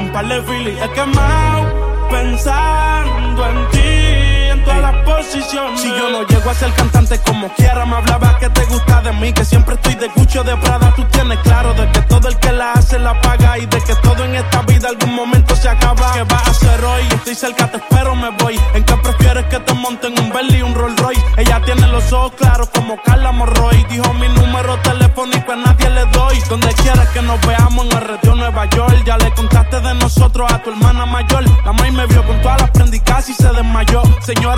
Un par de filis he quemado. Pensando en ti, todas las posiciones. Si yo no llego a ser cantante como quiera, me hablaba que te gusta de mí. Que siempre estoy de Gucci o de Prada. Tú tienes claro de que todo el que la hace la paga. Y de que todo en esta vida algún momento se acaba. ¿Qué vas a hacer hoy? Estoy cerca, te espero, me voy. ¿En qué prefieres que te monten un Bentley y un Rolls Royce? Ella tiene los ojos claros como Carla Morroy. Dijo mi número telefónico a nadie le doy. Donde quieras que nos veamos en el retiro Nueva York. Ya le contaste de nosotros a tu hermana mayor. La maíz me vio con todas las prendas y se desmayó. Señora,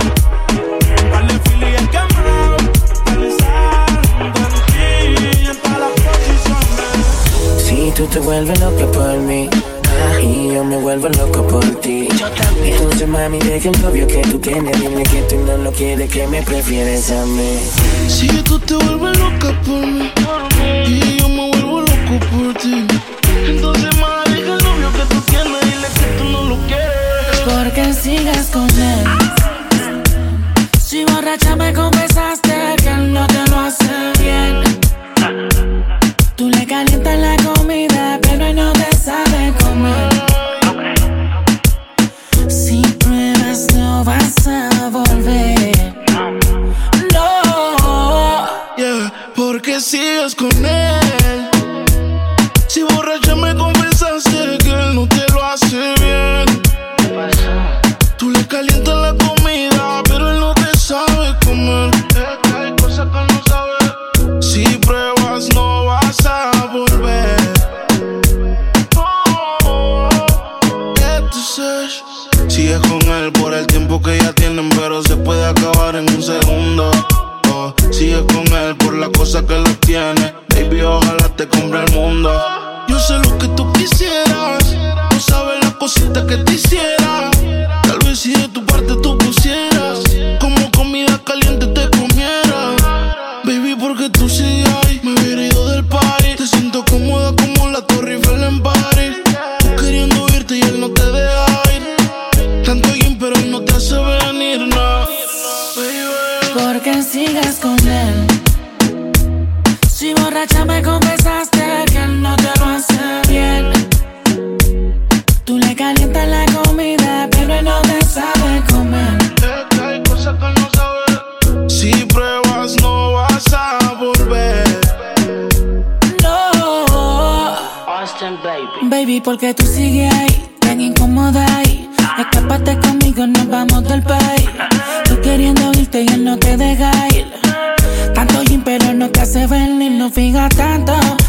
Tú te vuelves loca por mí ah, y yo me vuelvo loco por ti. Entonces mami deja el novio que tú tienes, dime que tú no lo quieres, que me prefieres a mí. Si tú te vuelves loca por mí las cositas que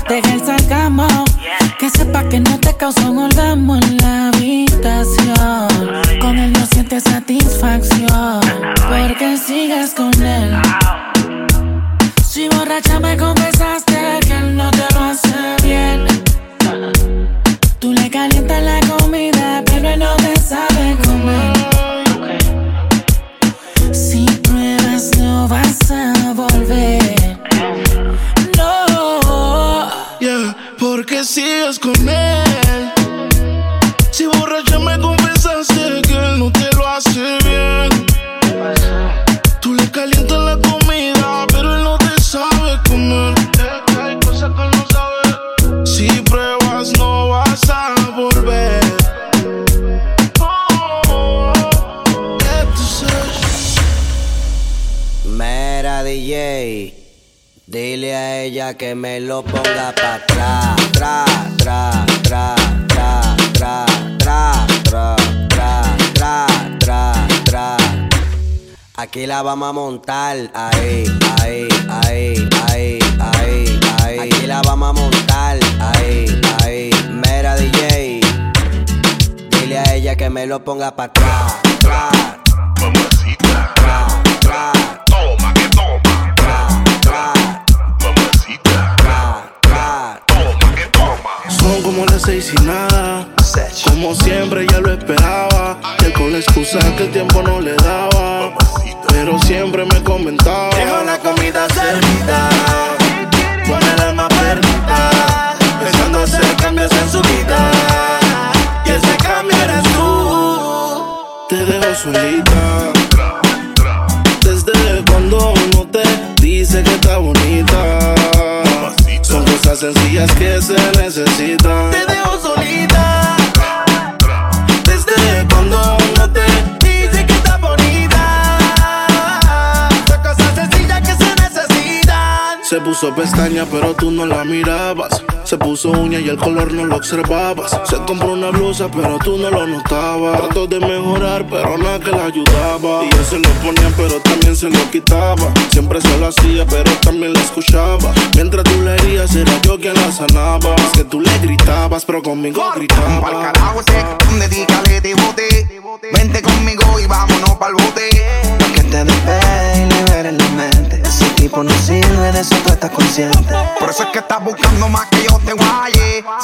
deja el sarcasmo. Que sepa que no te causó un orgasmo en la habitación. Con él no sientes satisfacción, porque sigues con él. Si borracha me confesaste que él no te lo hace bien. Tú le calientas la comida, pero él no te sabe comer. Si pruebas, no vas a volver. seus esconder ella que me lo ponga pa' atrás, tra, tra, tra, tra, tra, tra, tra, tra, tra, tra, tra. Aquí la vamos a montar, ahí, ahí, ahí, ahí, ahí, ahí. Aquí la vamos a montar, ahí, ahí. Mera DJ, dile a ella que me lo ponga pa' atrás, Son como las seis y nada. Como siempre ya lo esperaba. Que con la excusa que el tiempo no le daba. Pero siempre me comentaba. Dejo la comida servida. Con el alma perdida. Pensando hacer cambios en su vida. Y ese cambio eres tú. Te dejo solita. Desde cuando no te dice que está bonita. Cosas sencillas que se necesitan. Te dejo solita. Desde cuando no te dice que está bonita. Son cosas sencillas que se necesitan. Se puso pestaña, pero tú no la mirabas. Se puso uña y el color no lo observabas. Se compró una blusa, pero tú no lo notabas. Trató de mejorar, pero nada que la ayudaba. Y él se lo ponía, pero también se lo quitaba. Siempre se lo hacía, pero también la escuchaba. Mientras tú le herías, era yo quien la sanaba. Es que tú le gritabas, pero conmigo Pa'l gritaba. carajo ese, dedícale de bote. Vente conmigo y vámonos pa'l bote. Que te despegue y libere la mente. Ese tipo no sirve, de eso tú estás consciente. Por eso es que estás buscando más que yo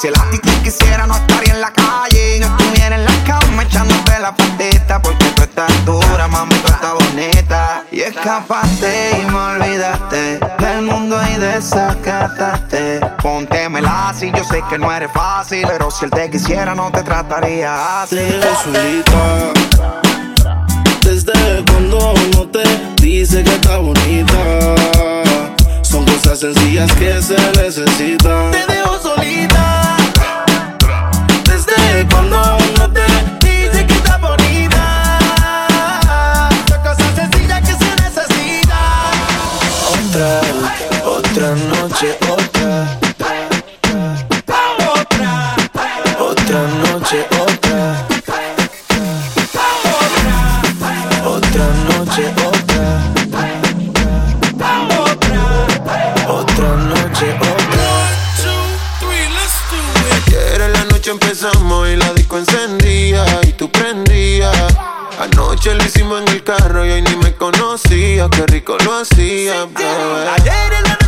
Si el actitud quisiera, no estaría en la calle. No estuviera en la cama echándote la patita. Porque tú estás dura, mami, tú estás bonita. Y escapaste y me olvidaste del mundo y desacataste. Póntemela así, yo sé que no eres fácil. Pero si él te quisiera, no te trataría así. Solita. Desde cuando no te dice que está bonita. Son cosas sencillas que se necesitan. Te dejo solita. Desde cuando Anoche lo hicimos en el carro y hoy ni me conocía, qué rico lo hacía, bebé. Ayer en la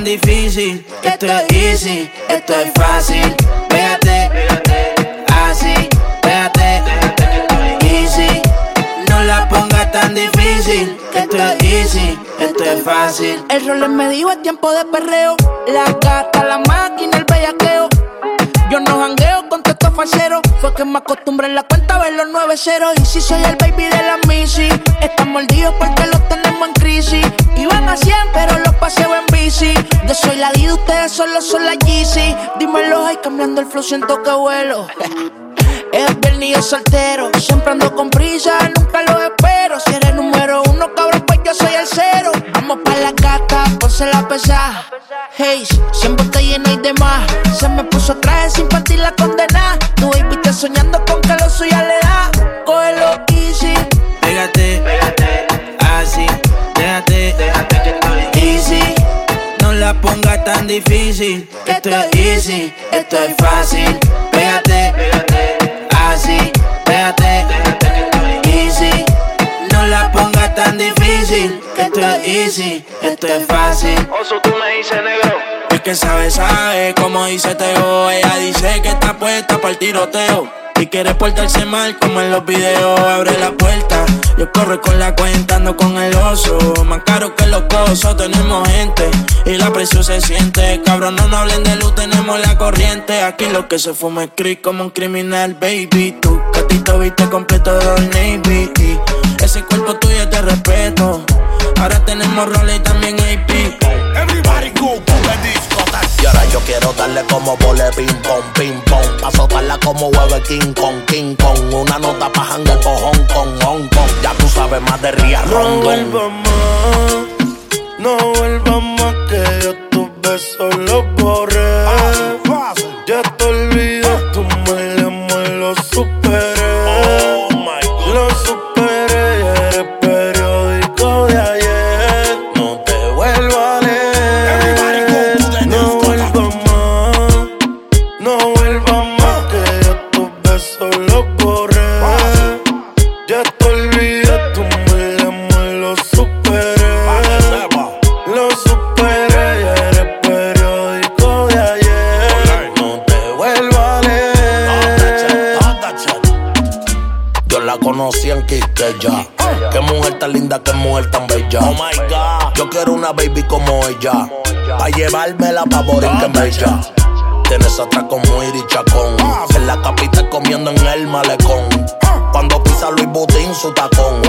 tan difícil. Esto es easy, esto es fácil. Pégate, así, pégate, easy. No la pongas tan difícil. Esto es easy, esto es fácil. El rol me dijo es tiempo de perreo. La gata, la máquina, el bellaqueo. Yo no jangueo con estos falseros. Fue que me acostumbré en la cuenta a ver los nueve ceros. Y si soy el baby de la Missy, están mordidos porque los tenemos en crisis. Iban a 100, pero los paseo en bici. Yo soy la D, ustedes solo son la Yeezy. Dímelo, ay, cambiando el flow, siento que vuelo. Es viernes soltero, siempre ando con prisa, nunca lo espero. Si eres número uno, cabrón, pues yo soy el cero. Vamos pa' la gata, ponse la pesa. Hey, siempre está llena y demás. Se me puso traje sin partir la condena. Tu baby está soñando con que lo suya le da. Cógelo easy. Pégate, así, déjate, easy. No la pongas tan difícil. Esto es easy, esto es fácil. Pégate, así, Esto es easy, esto es fácil. Oso, tú me dices negro. El que sabe, sabe, como dice Teo. Ella dice que está puesta para el tiroteo. Y quiere portarse mal como en los videos. Abre la puerta, yo corro con la cuenta, ando con el oso. Más caro que los cosos, tenemos gente. Y la presión se siente. Cabrón, no nos hablen de luz, tenemos la corriente. Aquí lo que se fuma es creep como un criminal, baby. Tu catito viste completo de Navy. Y ese cuerpo tuyo te respeto. Ahora tenemos roles y también AP. Everybody go to the discotheque. Y ahora yo quiero darle como vole ping pong, ping pong. Pa' soltarla como hueve King Kong, King Kong. Una nota pa' hangar por Hong Kong, Hong Kong. Ya tú sabes más de Ria No Rondon. vuelva más, no vuelva más que yo tus besos los borré. Ya te olvidé, como ella. Pa' llevármela pa' morir que bella. Tienes atrás como Iri Chacón. En la capital comiendo en el malecón. Cuando pisa Luis Butín su tacón.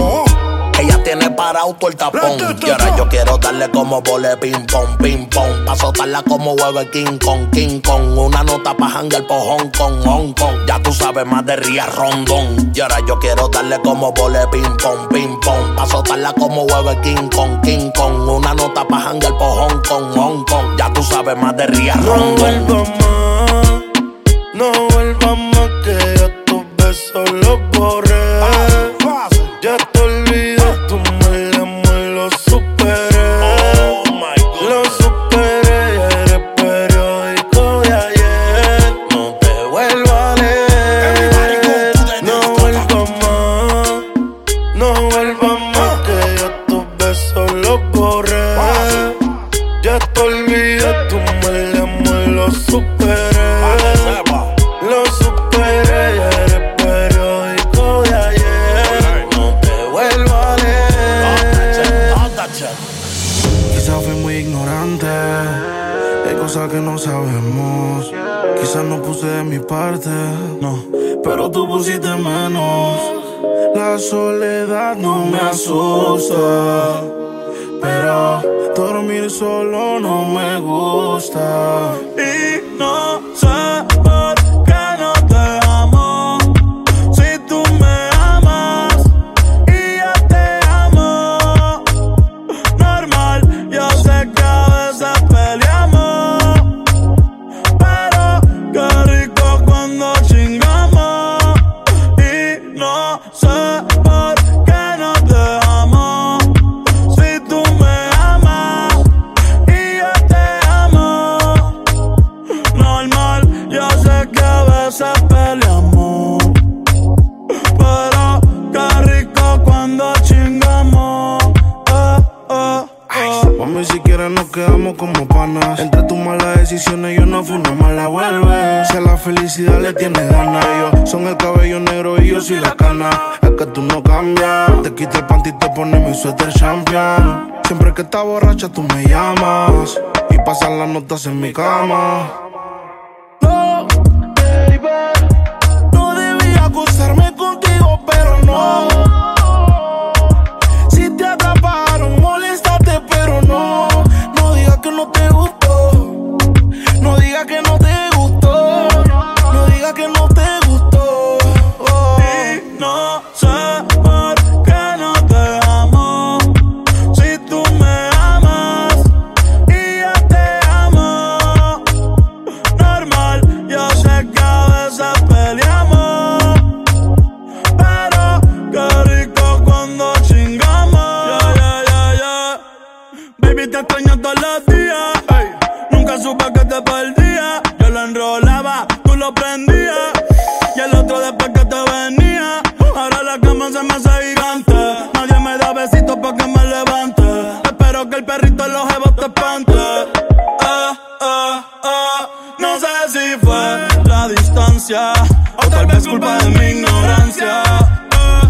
Parado todo el tapón. Y ahora yo quiero darle como vole ping pong, ping pong. Pa' soltarla como hueve King Kong, King Kong. Una nota pa' hangar por Hong Kong, Hong Kong. Ya tú sabes más de Ria Rondón. Y ahora yo quiero darle como vole ping pong, ping pong. Pa' soltarla como hueve King Kong, King Kong. Una nota pa' hangar por Hong Kong, Hong Kong. Ya tú sabes más de No Rondón. Dormir solo no me gusta. Y no me llamas y pasan las notas en mi cama. No, baby, no debía acusarme contigo, pero no. Ah, ah, ah. No sé si fue la distancia. O tal vez culpa de mi ignorancia.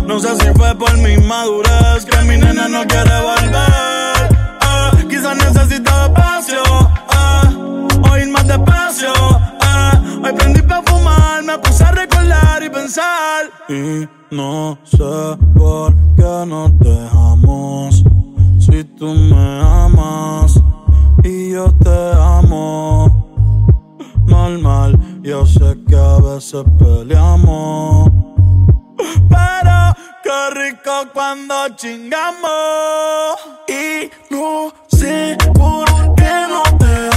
No sé si fue por mi madurez que mi nena no quiere volver. Quizás necesita espacio. O ir más despacio. Hoy prendí para fumar, me puse a recordar y pensar. Y no sé por qué nos dejamos. Si tú me amas y yo te amo. Normal, yo sé que a veces peleamos. Pero qué rico cuando chingamos. Y no sé por qué no te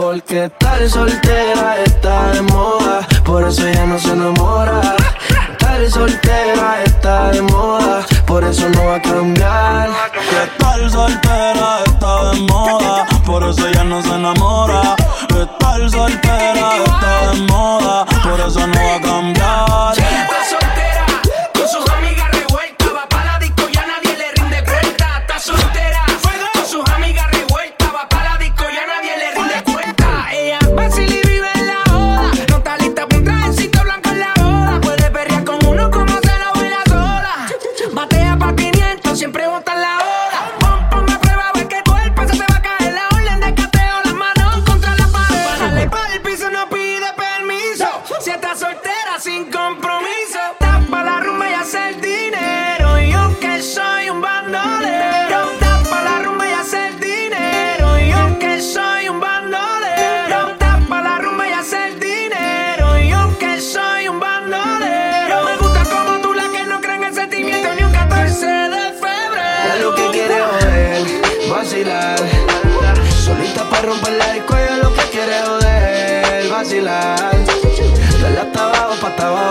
Porque estar soltera está de moda, por eso ella no se enamora. Estar soltera está de moda, por eso no va a cambiar. Que estar soltera está de moda, por eso ella no se enamora. Estar soltera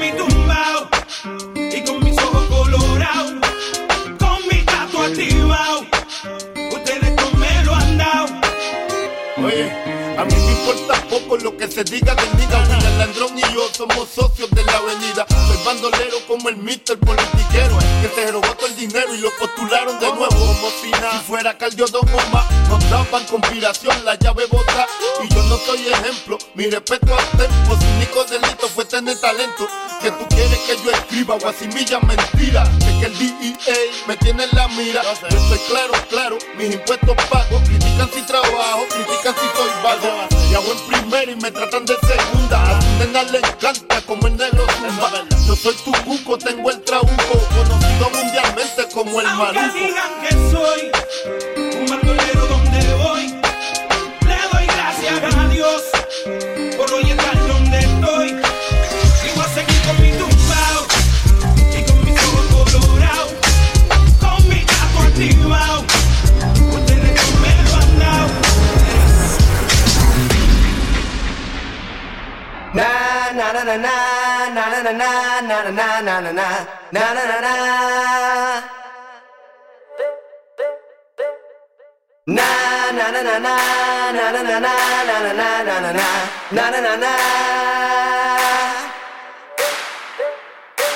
Mi y con mis ojos colorados, con mi gato activado. Ustedes no me lo han. Oye, a mí me importa poco lo que se diga del diga. William Landrón y yo somos socios de la avenida. Soy bandolero como el mister politiquero que se robó todo el dinero y lo postularon de nuevo como si fuera Caldiodón o más, nos daban conspiración, la llave bota. Y yo no soy ejemplo, mi respeto al tempo. Único delito talento. Que tú quieres que yo escriba guasimilla mentira. Es que el DEA me tiene en la mira. Yo estoy claro, claro, mis impuestos pago. Critican si trabajo, critican si soy vago. Y hago en primero y me tratan de segunda. A tu nena le encanta como el negro zumba. Yo soy tu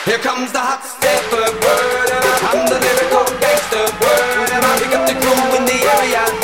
Here comes the hot stepper word I'm the lyrical gangster word And I pick up the crew in the area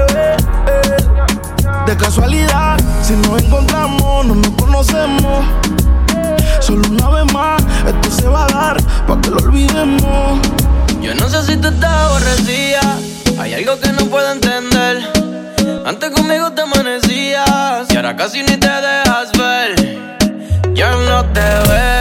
De casualidad, si nos encontramos, no nos conocemos. Solo una vez más, esto se va a dar pa' que lo olvidemos. Yo no sé si te estás aborrecida, hay algo que no puedo entender. Antes conmigo te amanecías y ahora casi ni te dejas ver. Ya no te veo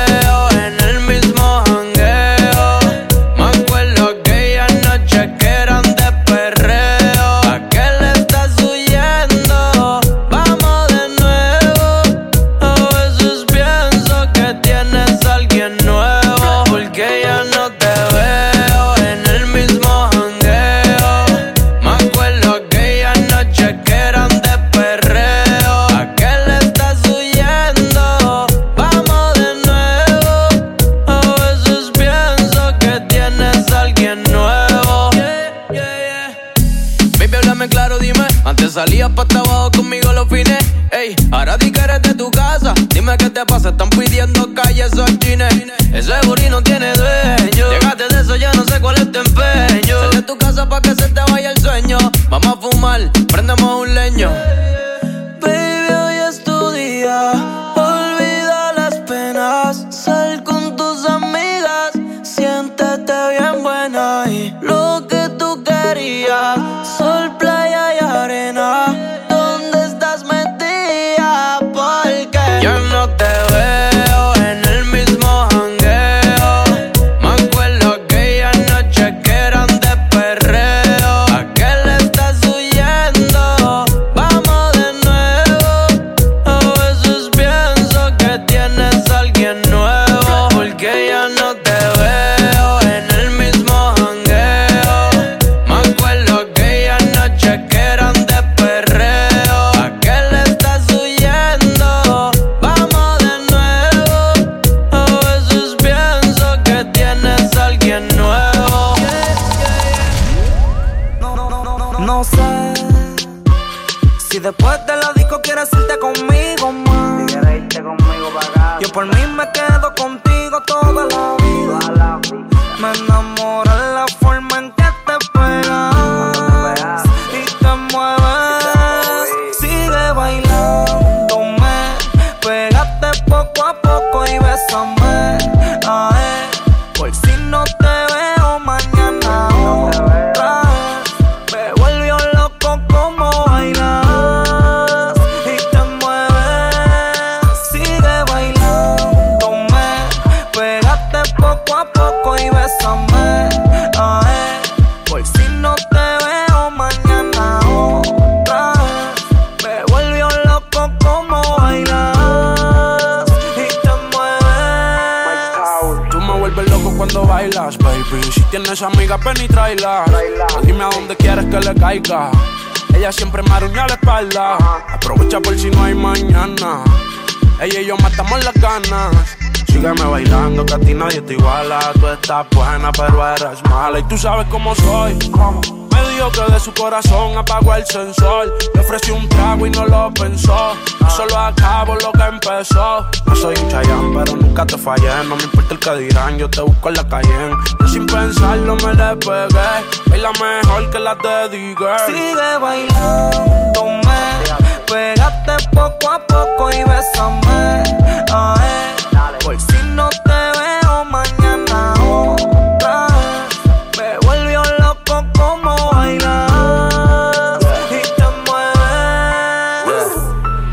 conmigo los fines. Ey, ahora di que eres de tu casa. Dime qué te pasa, están pidiendo calles o chines. Ese booty no tiene dueño. Llegaste de eso, ya no sé cuál es tu empeño. Sal de tu casa pa' que se te vaya el sueño. Vamos a fumar, prendemos un leño. Tienes amiga, ven y tráela. Dime a dónde quieres que le caiga. Ella siempre me arruña la espalda. Aprovecha por si no hay mañana. Ella y yo matamos las ganas. Sígueme bailando, que a ti nadie te iguala. Tú estás buena, pero eres mala. Y tú sabes cómo soy. Me dijo que de su corazón apagó el sensor. Le ofrecí un trago y no lo pensó. Yo solo acabo lo que empezó. No soy un chayán, pero nunca te fallé. No me importa el que dirán, yo te busco en la calle. Yo sin pensarlo me le pegué. Es la mejor que la de D-Girl. Sigue bailándome, pégate poco a poco y bésame. Ay, por si no te veo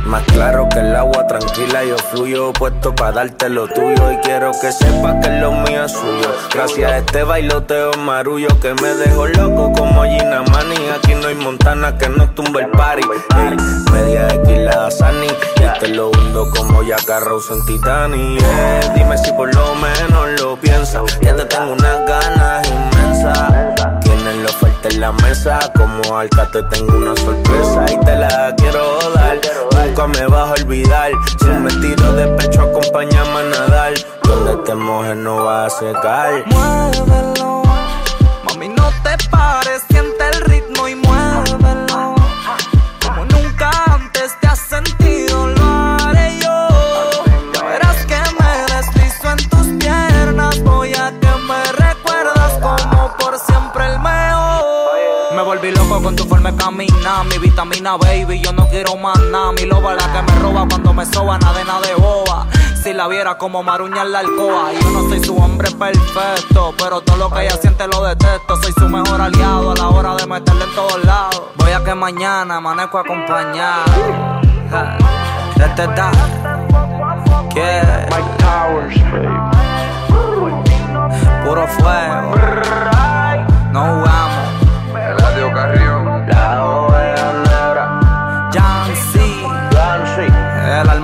Más claro que el agua, tranquila, yo fluyo puesto para darte lo tuyo. Y quiero que sepas que lo mío es suyo. Gracias a este bailoteo marullo que me dejó loco como Gina Manny. Aquí no hay montana que no tumbe el party. Ey, media X la Sani. Y te lo hundo como Jack Rose en Titanic. Eh, dime si por lo menos lo piensas. Ya te tengo unas ganas inmensas. Tienes oferta la mesa. Como Alca te tengo una sorpresa y te la quiero dar. Nunca me vas a olvidar. Si me tiro de pecho, acompáñame a nadar. Donde te mojes no vas a secar. Muévelo, mami, no te pares, siente el ritmo y muévelo. Nada. Mi vitamina baby, yo no quiero más nada. Mi loba la que me roba cuando me soba, nada de nada de boba. Si la viera como maruña en la alcoba, yo no soy su hombre perfecto, pero todo lo que ella siente lo detesto. Soy su mejor aliado a la hora de meterle en todos lados. Voy a que mañana amanezco acompañado. Ja, Este está. Mike Towers, Puro fuego. No jugamos.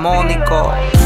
Armónico.